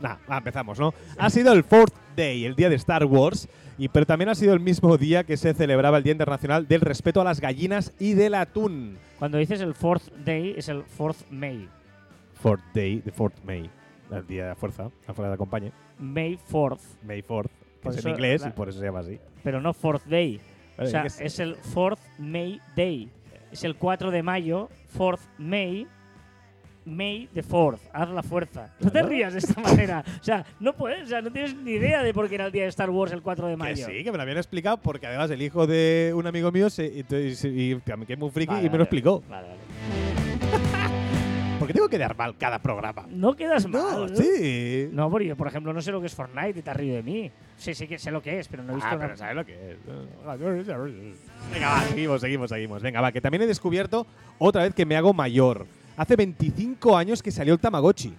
Nah, ah, empezamos, ¿no? Ha sido el Fourth Day, el día de Star Wars, y, pero también ha sido el mismo día que se celebraba el Día Internacional del Respeto a las Gallinas y del Atún. Cuando dices el fourth day, es el fourth May. Fourth Day, the Fourth May, el día de la fuerza, la fuerza de acompañe. May 4th, May 4th, que Por es en inglés la- y por eso se llama así. pero no fourth day. Vale, o sea, sé. es el fourth May Day. Es el 4 de mayo, fourth May, May the fourth. Haz la fuerza. No te rías de esta manera. O sea, no puedes, o sea, no tienes ni idea de por qué era el día de Star Wars el 4 de Que mayo. sí, que me lo habían explicado porque además el hijo de un amigo mío se, y, y, y que es muy friki Vale, y me lo explicó. Vale, vale. ¿Por qué tengo que dar mal cada programa? No quedas No, mal. sí. No, porque yo, por ejemplo, no sé lo que es Fortnite y te has reído de mí. Sí, sí que sé lo que es, pero no he visto Ah, pero ¿sabes lo que es? Venga, va, seguimos, seguimos, seguimos. Venga, va, que también he descubierto otra vez que me hago mayor. Hace 25 años que salió el Tamagotchi.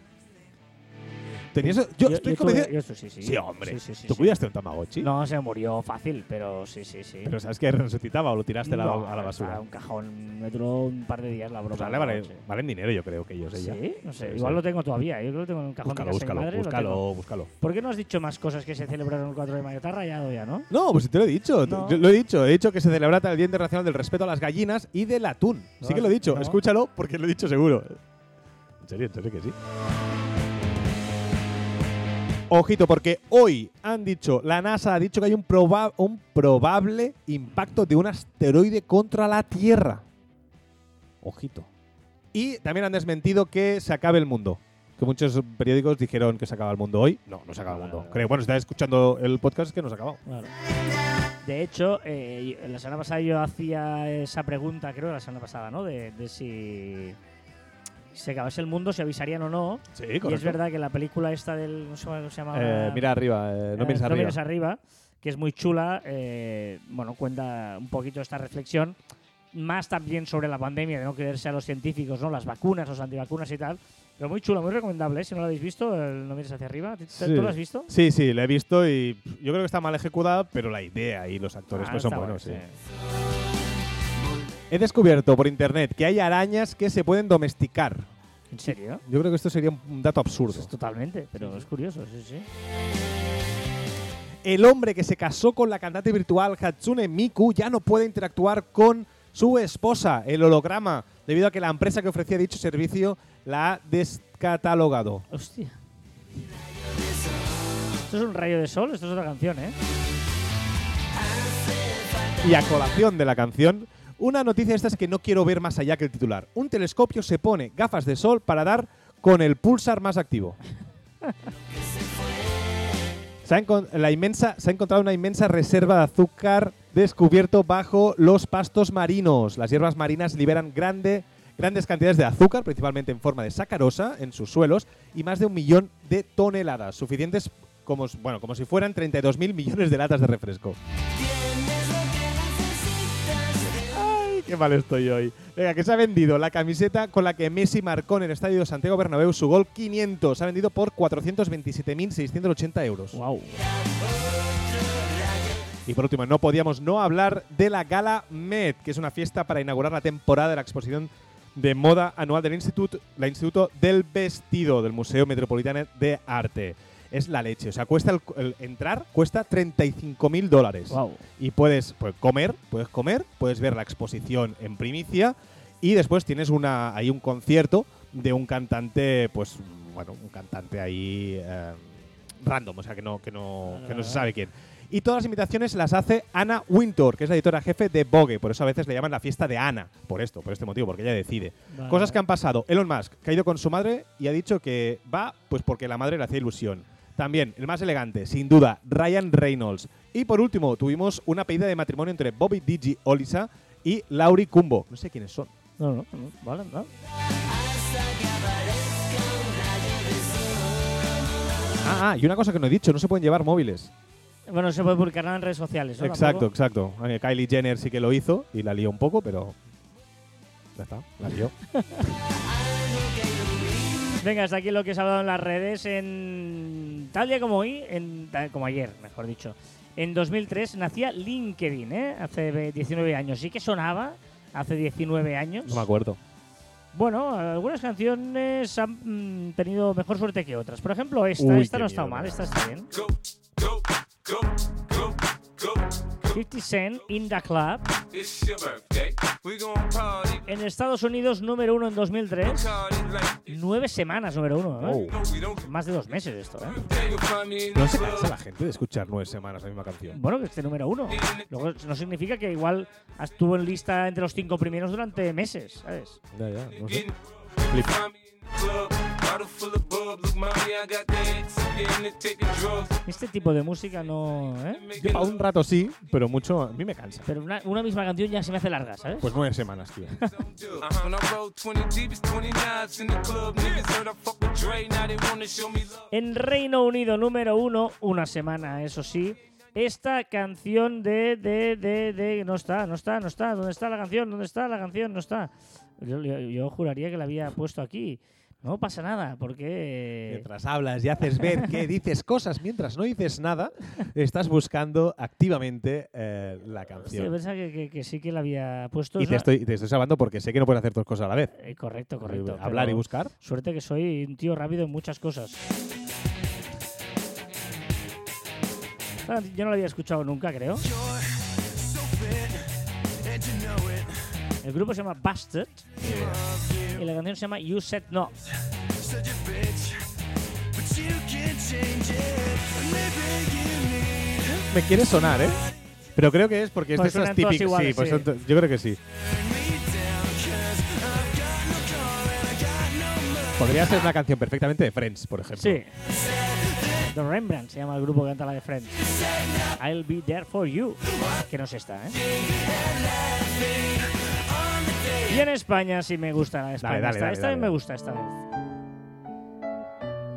¿Tenías, yo, estoy tuve- convencido. yo esto sí, sí. Sí, hombre. Sí, sí, ¿Tú cuidaste un Tamagotchi? No, se murió fácil, pero sí, sí, sí. Pero ¿sabes que resucitaba o lo tiraste a la- No, a la basura? Un cajón, me duró un par de días la broma. Pues vale, vale, valen dinero, yo creo que ellos. ella. Sí, no sé, igual lo tengo todavía. Yo creo que lo tengo en un cajón Búscalo, de casa búscalo, madre, búscalo, búscalo. ¿Por qué no has dicho más cosas que se celebraron el 4 de mayo? ¿Te has rayado ya, no? No, pues te lo he dicho. No. Yo lo he dicho. He dicho que se celebra el Día Internacional del Respeto a las Gallinas y del Atún. No sí que has- lo he dicho. no. Escúchalo porque lo he dicho seguro. En serio, en serio que sí. Ojito, porque hoy han dicho, la NASA ha dicho que hay un, proba- un probable impacto de un asteroide contra la Tierra. Ojito. Y también han desmentido que se acabe el mundo. Que muchos periódicos dijeron que se acaba el mundo hoy. No, no se acaba el mundo. Creo, bueno, si estás escuchando el podcast es que no se ha acabado. Claro. De hecho, eh, la semana pasada yo hacía esa pregunta, creo, la semana pasada, ¿no? De, de si se acabase el mundo, si avisarían o no. Sí, Y es verdad que la película esta del. No sé cómo se llama. Eh, mira arriba, eh, no Eh, mires arriba. mires arriba, que es muy chula. eh, bueno, cuenta un poquito esta reflexión. Más también sobre la pandemia, de no creerse a los científicos, ¿no? Las vacunas, los antivacunas y tal. Pero muy chula, muy recomendable. ¿eh? Si no lo habéis visto, el no mires hacia arriba. ¿Tú Sí. lo has visto? Sí, sí, la he visto y yo creo que está mal ejecutada, pero la idea y los actores Ah, pues son buenos. guay, sí. He descubierto por internet que hay arañas que se pueden domesticar. ¿En serio? Yo creo que esto sería un- dato absurdo. Pues totalmente, pero es curioso, sí, sí. El hombre que se casó con la cantante virtual Hatsune Miku ya no puede interactuar con su esposa, el holograma, debido a que la empresa que ofrecía dicho servicio la ha descatalogado. Hostia. Esto es un rayo de sol, esto es otra canción, ¿eh? Y a colación de la canción, una noticia esta es que no quiero ver más allá que el titular. Un telescopio se pone gafas de sol para dar con el pulsar más activo. Se ha, encontrado una inmensa reserva de azúcar descubierto bajo los pastos marinos. Las hierbas marinas liberan grande, grandes cantidades de azúcar, principalmente en forma de sacarosa, en sus suelos, y más de un millón de toneladas, suficientes como, bueno, como si fueran 32.000 millones de latas de refresco. Qué mal estoy hoy. Venga, que se ha vendido la camiseta con la que Messi marcó en el estadio de Santiago Bernabéu su gol 500. Se ha vendido por 427.680 euros. Wow. Y por último, no podíamos no hablar de la Gala Met, que es una fiesta para inaugurar la temporada de la exposición de moda anual del Instituto, la Instituto del Vestido del Museo Metropolitano de Arte. Es la leche. O sea, cuesta el, el entrar cuesta 35.000 dólares. Wow. Y puedes pues, comer, puedes comer, puedes ver la exposición en primicia y después tienes una ahí un concierto de un cantante, pues bueno, un cantante ahí eh, random, o sea que no que no que no se sabe quién. Y todas las invitaciones las hace Ana Wintour, que es la editora jefe de Vogue. Por eso a veces le llaman la fiesta de Ana. Por esto, por este motivo, porque ella decide. Vale. Cosas que han pasado. Elon Musk, que ha ido con su madre y ha dicho que va pues porque la madre le hacía ilusión. También, el más elegante, sin duda, Ryan Reynolds. Y por último, tuvimos una pedida de matrimonio entre Bobby Digi Olisa y Lauri Kumbo. No sé quiénes son. No, no, no, vale, no. Ah, ah, y una cosa que no he dicho, no se pueden llevar móviles. Bueno, se puede publicar nada en redes sociales, ¿no? exacto, Tampoco. exacto. Kylie Jenner sí que lo hizo y la lió un poco, pero ya está, la lió. Venga, hasta aquí lo que se ha hablado en las redes en tal día como hoy, en, como ayer, mejor dicho. En 2003 nacía LinkedIn, ¿eh? Hace ve- 19 años. Sí que sonaba hace 19 años. No me acuerdo. Bueno, algunas canciones han mm, tenido mejor suerte que otras. Por ejemplo, esta, Uy, esta no está mal, esta está bien. Go, go, go, go, go. 50 Cent, In The Club. It's your birthday. We gon' party, En Estados Unidos, número uno en 2003. party like it's Nueve semanas, número uno. ¿eh? Oh. Más de dos meses esto, ¿eh? No se cansa la gente de escuchar nueve semanas la misma canción. Bueno, que esté número uno. Luego no significa que igual estuvo en lista entre los cinco primeros durante meses, ¿sabes? Ya, ya, no sé. Getting Flip. Este tipo de música no. ¿eh? Yo pa' un rato sí, pero mucho a mí me cansa. Pero una, una misma canción ya se me hace larga, ¿sabes? Pues nueve semanas, tío. Uh-huh. When I roll 20 deep, it's 29s in the club. Niggas heard I fuck with Dre. Now they wanna show me love. En Reino Unido, número uno, una semana, eso sí. Esta canción de, de, de, de. No está, no está, no está. ¿Dónde está la canción? ¿Dónde está la canción? No está. Yo, yo- yo juraría que la había puesto aquí. No pasa nada, porque. Mientras hablas y haces ver que dices cosas mientras no dices nada, estás buscando activamente eh, la canción. pensaba que, que- que sí que la había puesto. Y te una- estoy, y te estoy salvando porque sé que no puedes hacer dos cosas a la vez. Eh, correcto, correcto. Hablar y buscar. Suerte que soy un tío rápido en muchas cosas. Ah, Yo no la había escuchado nunca, creo. El grupo se llama Busted y la canción se llama You Said No. Me quiere sonar, ¿eh? Pero creo que es porque es Pues de esas típicas. iguales, sí, pues sí. son to- yo creo que sí. Podría ser una canción perfectamente de Friends, por ejemplo. Sí. The Rembrandt se llama el grupo que canta la de Friends. I'll be there for you. Que no es esta, ¿eh? Y en España sí me gusta la España. Dale, dale, esta dale, esta vez me gusta esta vez.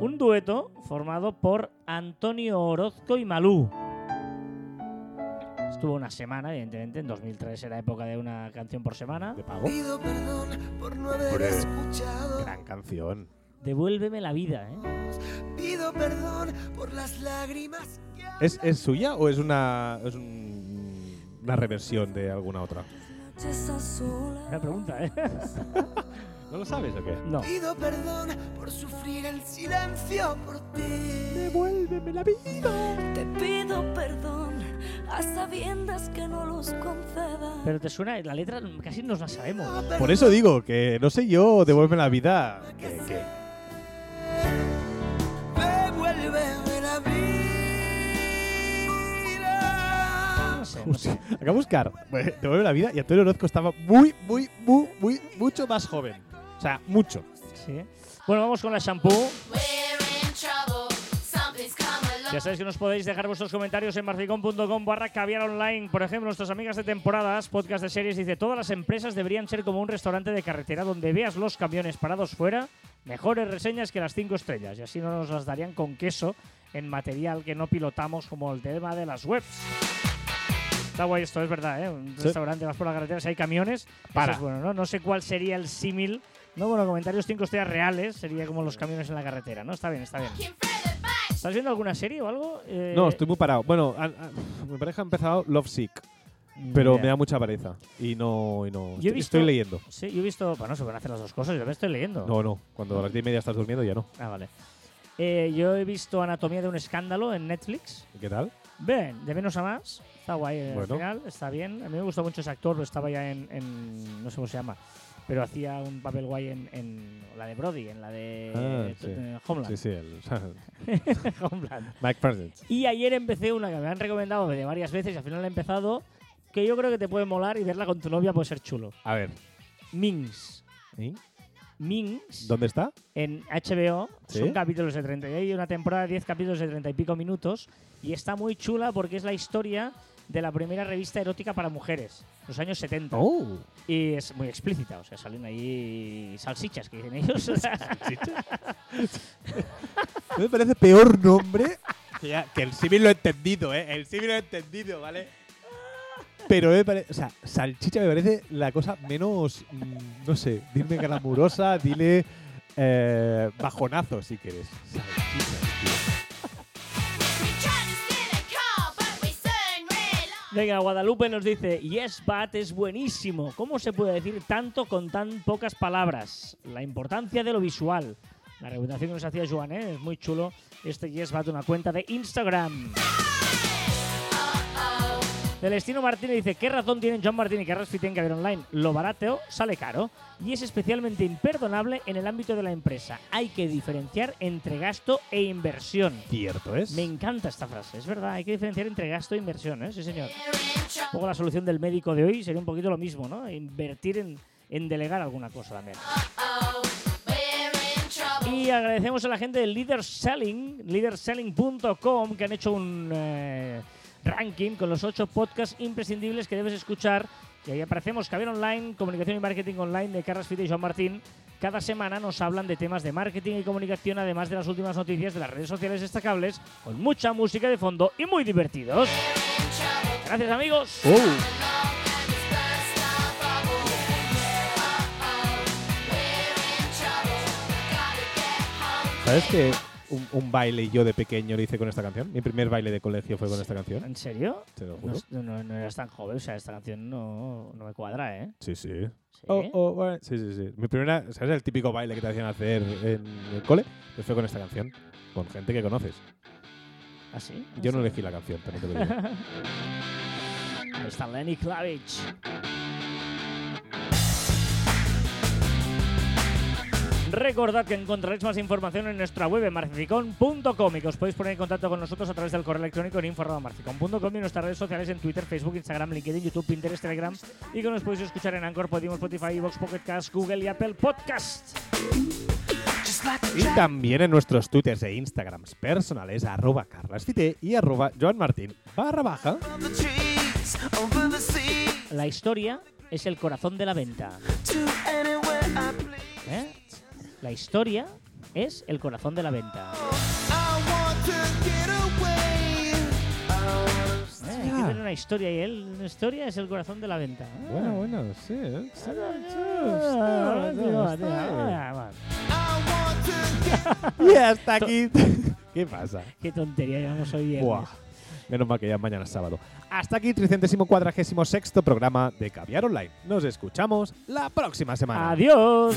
Un dueto formado por Antonio Orozco y Malú. Estuvo una semana, evidentemente. En 2003 era época de una canción por semana. ¿De pago? Pido perdón por no haber Hombre. escuchado. Gran canción. Devuélveme la vida, ¿eh? Pido perdón por las lágrimas. que ¿Es, es suya o es una, es un- una reversión de alguna otra? Una pregunta, ¿eh? ¿No lo sabes o qué? No. Pido perdón por sufrir el silencio por ti. Devuélveme la vida. Te pido perdón a sabiendas que no los conceda. Pero te suena, la letra casi nos la sabemos. Por eso digo que no sé yo, devuélveme la vida. que- que- de buscar bueno, Te vuelve la vida y Antonio Orozco estaba muy, muy, muy, muy, mucho más joven. O sea, mucho. Sí. Bueno, vamos con la shampoo. Ya sabéis que nos podéis dejar vuestros comentarios en marficon.com barra caviar online. Por ejemplo, nuestras amigas de temporadas, podcast de series, dice todas las empresas deberían ser como un restaurante de carretera donde veas los camiones parados fuera, mejores reseñas que las cinco estrellas. Y así no nos las darían con queso en material que no pilotamos como el tema de las webs. Está guay esto, es verdad, ¿eh? Un Sí. restaurante, vas por la carretera, si hay camiones, Para. eso es bueno, ¿no? No sé cuál sería el símil. No, bueno, comentarios cinco estrellas reales sería como los camiones en la carretera, ¿no? Está bien, está bien. ¿Estás viendo alguna serie o algo? Eh, No, estoy muy parado. Bueno, a- a- mi pareja ha empezado Love Sick, pero mira. me da mucha pereza. Y no, y no. Yo estoy, visto- estoy leyendo. Sí, yo he visto. Bueno, se pueden hacer las dos cosas. Yo también estoy leyendo. No, no. Cuando a las 10 y media estás durmiendo, ya no. Ah, vale. Eh, yo he visto Anatomía de un escándalo en Netflix. ¿Qué tal? Bien, de menos a más. Está guay Bueno. al final, está bien. A mí me gustó mucho ese actor, pero estaba ya en, en- No sé cómo se llama. Pero hacía un papel guay en, en la de Brody, en la de Ah, sí. eh, Homeland. Sí, sí. El, Homeland. Mike President. Y ayer empecé una que me han recomendado de varias veces y al final la he empezado. Que yo creo que te puede molar y verla con tu novia puede ser chulo. A ver. Minx. ¿y? Minx. ¿Dónde está? en HBO. ¿Sí? Son capítulos de 30. y Hay una temporada de 10 capítulos de 30 y pico minutos. Y está muy chula porque es la historia de la primera revista erótica para mujeres, los años 70. Oh. Y es muy explícita, o sea, salen ahí salsichas que dicen ellos. Me parece peor nombre que, ya- que el símil lo he entendido, ¿eh? El símil lo he entendido, ¿vale? Pero me parece, o sea, salchicha me parece la cosa menos, mm, no sé, dime glamurosa, dile eh, bajonazo si quieres. Salchichas, tío. Venga, Guadalupe nos dice, Yes, Bat es buenísimo. ¿Cómo se puede decir tanto con tan pocas palabras? La importancia de lo visual. La recomendación que nos hacía Joan, ¿eh? es muy chulo. Este Yes, Bat, una cuenta de Instagram. Celestino Martínez dice, ¿qué razón tienen John Martín y Carlos Fiten que ver online? Lo barato sale caro y es especialmente imperdonable en el ámbito de la empresa. Hay que diferenciar entre gasto e inversión. Cierto es. Me encanta esta frase, es verdad, hay que diferenciar entre gasto e inversión, ¿eh? Sí, señor. Un poco la solución del médico de hoy sería un poquito lo mismo, ¿no? Invertir en, en delegar alguna cosa también. Y agradecemos a la gente de Leader Selling, leaderselling.com, que han hecho un eh, ranking con los ocho podcasts imprescindibles que debes escuchar. Y ahí aparecemos Caber Online, Comunicación y Marketing Online de Carlos Fite y Joan Martín. Cada semana nos hablan de temas de marketing y comunicación, además de las últimas noticias de las redes sociales destacables, con mucha música de fondo y muy divertidos. Gracias amigos. Oh. ¿Sabes que un, un baile yo de pequeño lo hice con esta canción? Mi primer baile de colegio fue con esta canción. ¿En serio? Te lo No, juro. no- no eras tan joven, o sea, esta canción no, no me cuadra, ¿eh? Sí, sí. ¿Sí? Oh, oh, bueno. Sí, sí, sí. Mi primera, ¿sabes el típico baile que te hacían hacer en el cole? Pues fue con esta canción, con gente que conoces. ¿Ah, sí? Yo no ¿Ah, sí? elegí la canción, también te lo digo. Ahí está Lenny Kravitz. Recordad que encontraréis más información en nuestra web en marficon.com y que os podéis poner en contacto con nosotros a través del correo electrónico en info.marficon.com y en nuestras redes sociales en Twitter, Facebook, Instagram, LinkedIn, YouTube, Pinterest, Telegram y que nos podéis escuchar en Anchor, Podium, Spotify, Vox, Pocket Cast, Google y Apple Podcast. y también en nuestros twitters e instagrams personales, arroba carlasfite y arroba joanmartin barra baja. La historia es el corazón de la venta. ¿Eh? La historia es el corazón de la venta. ¿Eh? Hay que tener una historia y él, una historia es el corazón de la venta. ¿eh? Bueno, bueno, sí. Y hasta aquí. ¿Qué pasa? Qué tontería llevamos hoy viernes. Buah. Menos mal que ya mañana es sábado. Hasta aquí, 346 programa de Caviar Online. Nos escuchamos la próxima semana. Adiós.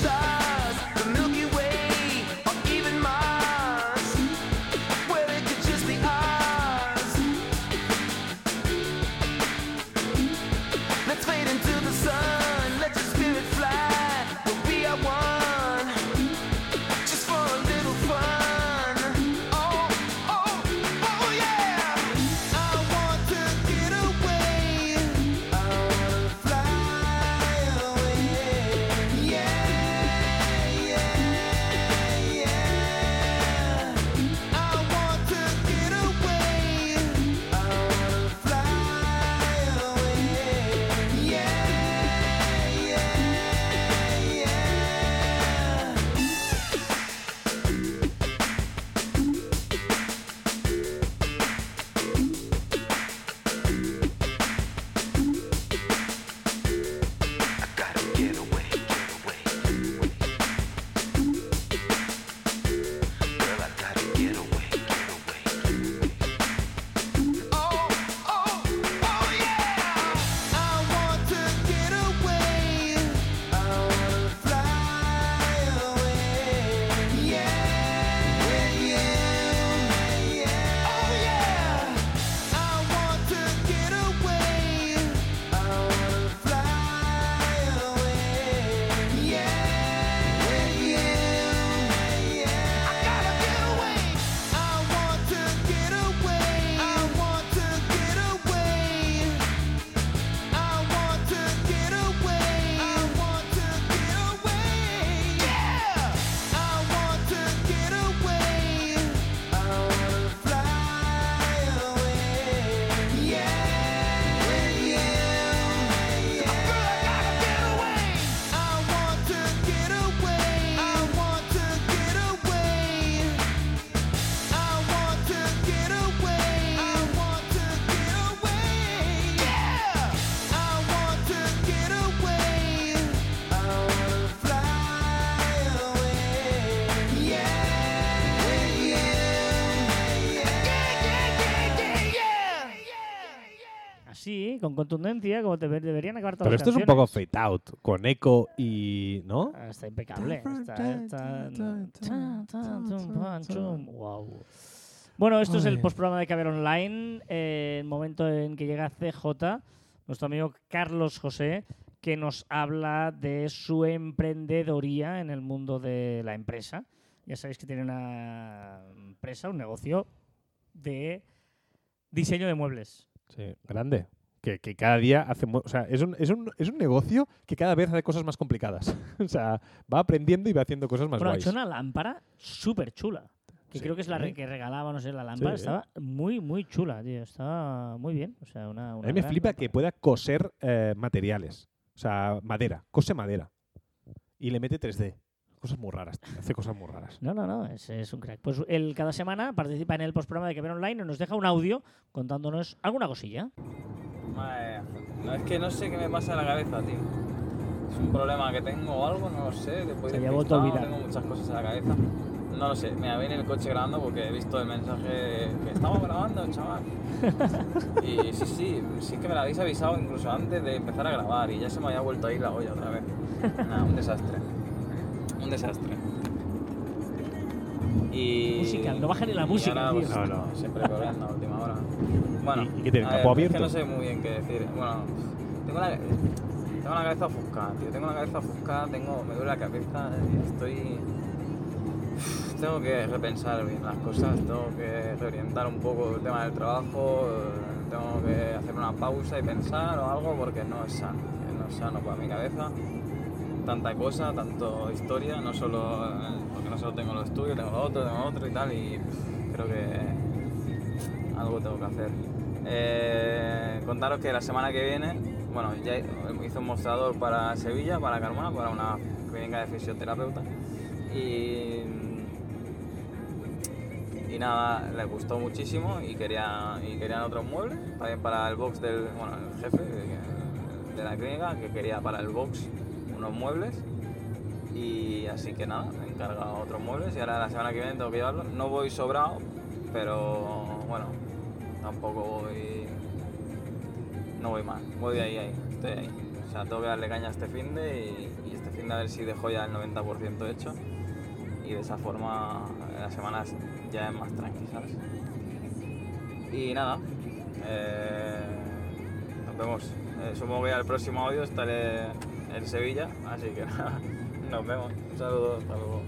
Así, con contundencia, como te deberían acabar todas Pero las esto es un poco fade out, con eco y. ¿No? Ah, Está impecable. Está, está-. Bueno, esto es el Ay. postprograma de Caber Online, eh, el momento en que llega CJ, nuestro amigo Carlos José, que nos habla de su emprendedoría en el mundo de la empresa. Ya sabéis que tiene una empresa, un negocio de diseño de muebles. Sí, grande. Que, que cada día hace. O sea, es un, es, un, es un negocio que cada vez hace cosas más complicadas. o sea, va aprendiendo y va haciendo cosas más ha guays. hecho una lámpara súper chula. Que Sí. creo que es la que regalaba, no sé, la lámpara. Sí. Estaba muy, muy chula, tío. Estaba muy bien. O sea, una, A una mí me flipa lámpara. que pueda coser eh, materiales. O sea, madera. Cose madera. Y le mete 3D. Cosas muy raras. Hace cosas muy raras. No, no, no, es, es un crack. Pues él cada semana participa en el postprograma de Que Ver Online y nos deja un audio contándonos alguna cosilla. Madre. No, es que no sé qué me pasa en la cabeza, tío. Es un problema que tengo o algo, no lo sé. Después Se despistado, olvidar. Tengo muchas cosas en la cabeza. No lo sé. Me vine en el coche grabando porque he visto el mensaje que estamos grabando, chaval. y sí, sí, sí que me lo habéis avisado incluso antes de empezar a grabar y ya se me había vuelto a ir la olla otra vez. Nada, un desastre. Un desastre. Y... Música, no baja ni la música, ahora, pues, No, no. Siempre corriendo a última hora. Bueno, ¿Y- y qué tiene, a campo ver, Es abierto? que no sé muy bien qué decir. Bueno, tengo la, tengo la cabeza ofuscada, tío. Tengo la cabeza ofuscada, tengo, me duele la cabeza estoy... Tengo que repensar bien las cosas, tengo que reorientar un poco el tema del trabajo, tengo que hacer una pausa y pensar o algo porque no es sano, no es sano para mi cabeza. Tanta cosa, tanto historia, no solo, porque no solo tengo lo estudio, tengo lo otro, tengo lo otro y tal, y creo que algo tengo que hacer. Eh, contaros que la semana que viene, bueno, ya hice un mostrador para Sevilla, para Carmona, para una clínica de fisioterapeuta. Y, y nada, le gustó muchísimo y, quería, y querían otros muebles, también para el box del bueno, el jefe de la clínica, que quería para el box unos muebles. Y así que nada, he encargado otros muebles y ahora la semana que viene tengo que llevarlos. No voy sobrado, pero bueno, tampoco voy. No voy mal, voy ahí, ahí, estoy ahí. O sea, tengo que darle caña a este fin de y, y este fin de a ver si dejo ya el 90% hecho. Y de esa forma las semanas ya es más tranqui, ¿sabes? Y nada, eh, nos vemos. Eh, supongo que al próximo audio estaré en Sevilla, así que nada, nos vemos. Un saludo, hasta luego.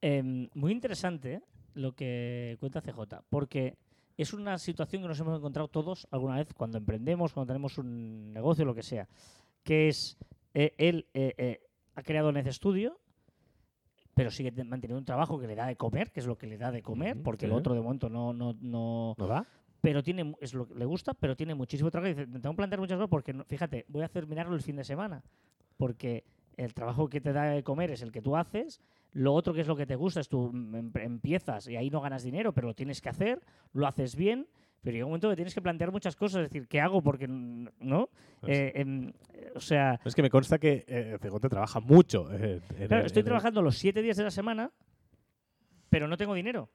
Em, muy interesante lo que cuenta CJ, porque es una situación que nos hemos encontrado todos alguna vez cuando emprendemos, cuando tenemos un negocio, lo que sea, que es eh, él eh, eh, ha creado Nez Studio, pero sigue te- manteniendo un trabajo que le da de comer, que es lo que le da de comer, porque sí. el otro de momento no, no, no, ¿No da? Pero tiene es lo que le gusta, pero tiene muchísimo trabajo. Y dice, tengo que plantear muchas cosas porque, fíjate, voy a hacer mirarlo el fin de semana, porque el trabajo que te da de comer es el que tú haces, lo otro que es lo que te gusta es tú mm, em- empiezas y ahí no ganas dinero, pero lo tienes que hacer, lo haces bien, pero llega un momento que tienes que plantear muchas cosas, es decir, ¿qué hago? Porque, ¿no? Pues Eh, em, o sea, Es que me consta que eh, CJ trabaja mucho. eh, en claro, estoy trabajando los siete días de la semana, pero no tengo dinero.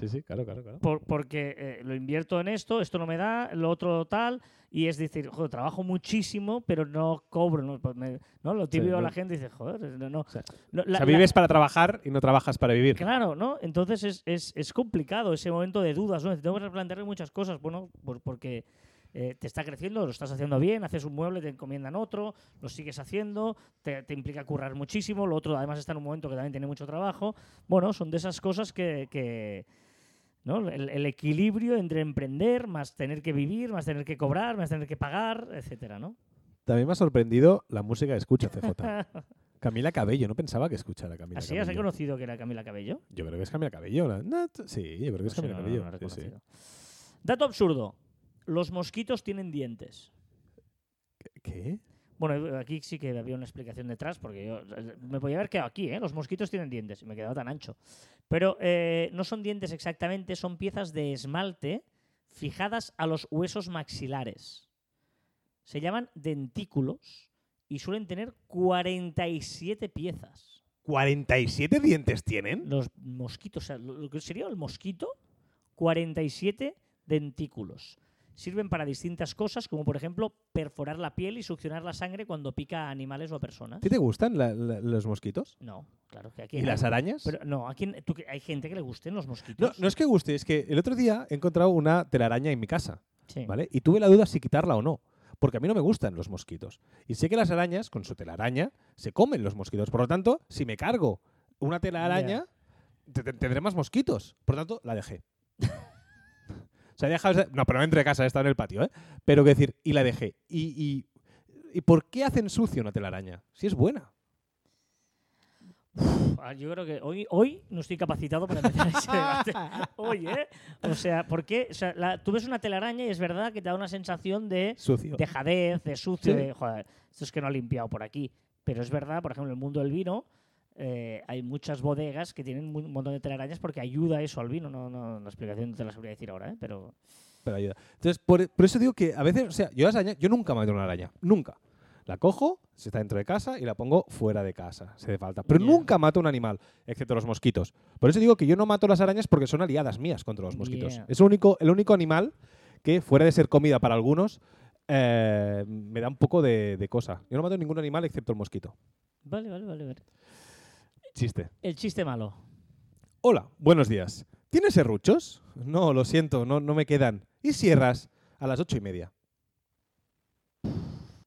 Sí, sí, claro, claro, claro. por- porque eh, lo invierto en esto, esto no me da, lo otro tal, y es decir, joder, trabajo muchísimo, pero no cobro, ¿no? Pues me- ¿no? Lo típico no- la gente dice, joder, no, sea, o sea, la- vives para trabajar y no trabajas para vivir. Claro, ¿no? Entonces es, es, es complicado ese momento de dudas, ¿no? Tengo que replantearme muchas cosas, bueno, por- porque eh, te está creciendo, lo estás haciendo bien, haces un mueble, te encomiendan otro, lo sigues haciendo, te, te implica currar muchísimo, lo otro además está en un momento que también tiene mucho trabajo. Bueno, son de esas cosas que... que ¿no? El, el equilibrio entre emprender, más tener que vivir, más tener que cobrar, más tener que pagar, etcétera, ¿no? También me ha sorprendido la música que escucha CJ. Camila Cabello, no pensaba que escuchara Camila ¿Así has Cabello. conocido que era Camila Cabello? Yo creo que es Camila Cabello. la- no, t- sí, yo creo que es sé, Camila no, Cabello. no sí, sí. Dato absurdo. Los mosquitos tienen dientes. ¿Qué? Bueno, aquí sí que había una explicación detrás, porque yo eh, me podía haber quedado aquí, ¿eh? Los mosquitos tienen dientes, y me he quedado tan ancho. Pero eh, no son dientes exactamente, son piezas de esmalte fijadas a los huesos maxilares. Se llaman dentículos y suelen tener 47 piezas. ¿47 dientes tienen? Los mosquitos, o sea, lo que sería el mosquito, 47 dentículos. Sirven para distintas cosas, como por ejemplo perforar la piel y succionar la sangre cuando pica a animales o a personas. ¿A ti te gustan la- la- los mosquitos? No, claro que aquí ¿Y las arañas? Pero no, aquí tú hay gente que le gusten los No, mosquitos. no es que guste, es que el otro día he encontrado una telaraña en mi casa, Sí. ¿vale? Y tuve la duda si quitarla o no, porque a mí no me gustan los mosquitos. Y sé que las arañas, con su telaraña, se comen los mosquitos. Por lo tanto, si me cargo una telaraña, te- te- tendré más mosquitos. Por lo tanto, la dejé. O sea, he dejado esa- No, pero no entré a casa, he estado en el patio, ¿eh? Pero que decir, y la dejé. Y, y, ¿y por qué hacen sucio una telaraña? Si es buena. Ah, Yo creo que hoy, hoy no estoy capacitado para empezar ese debate. Hoy, ¿eh? O sea, ¿por qué? O sea, la- tú ves una telaraña y es verdad que te da una sensación de Sucio. dejadez, de sucio, Sí. de, joder, esto es que no ha limpiado por aquí. Pero es verdad, por ejemplo, en el mundo del vino eh, hay muchas bodegas que tienen un montón de telarañas porque ayuda eso al vino. No, no, la explicación no te la sabría decir ahora, ¿eh? Pero pero ayuda. Entonces, por, por eso digo que a veces, o sea, yo las arañas, yo nunca mato una araña, nunca. La cojo, si está dentro de casa, y la pongo fuera de casa, si hace falta. Pero Ya. nunca mato un animal, excepto los mosquitos. Por eso digo que yo no mato las arañas porque son aliadas mías contra los mosquitos. Ya. Es el único, el único animal que, fuera de ser comida para algunos, eh, me da un poco de, de cosa. Yo no mato ningún animal excepto el mosquito. vale, vale, vale. vale. Chiste. El chiste malo. Hola, buenos días. ¿Tienes serruchos? No, lo siento, no, no me quedan. ¿Y cierras? A las ocho y media.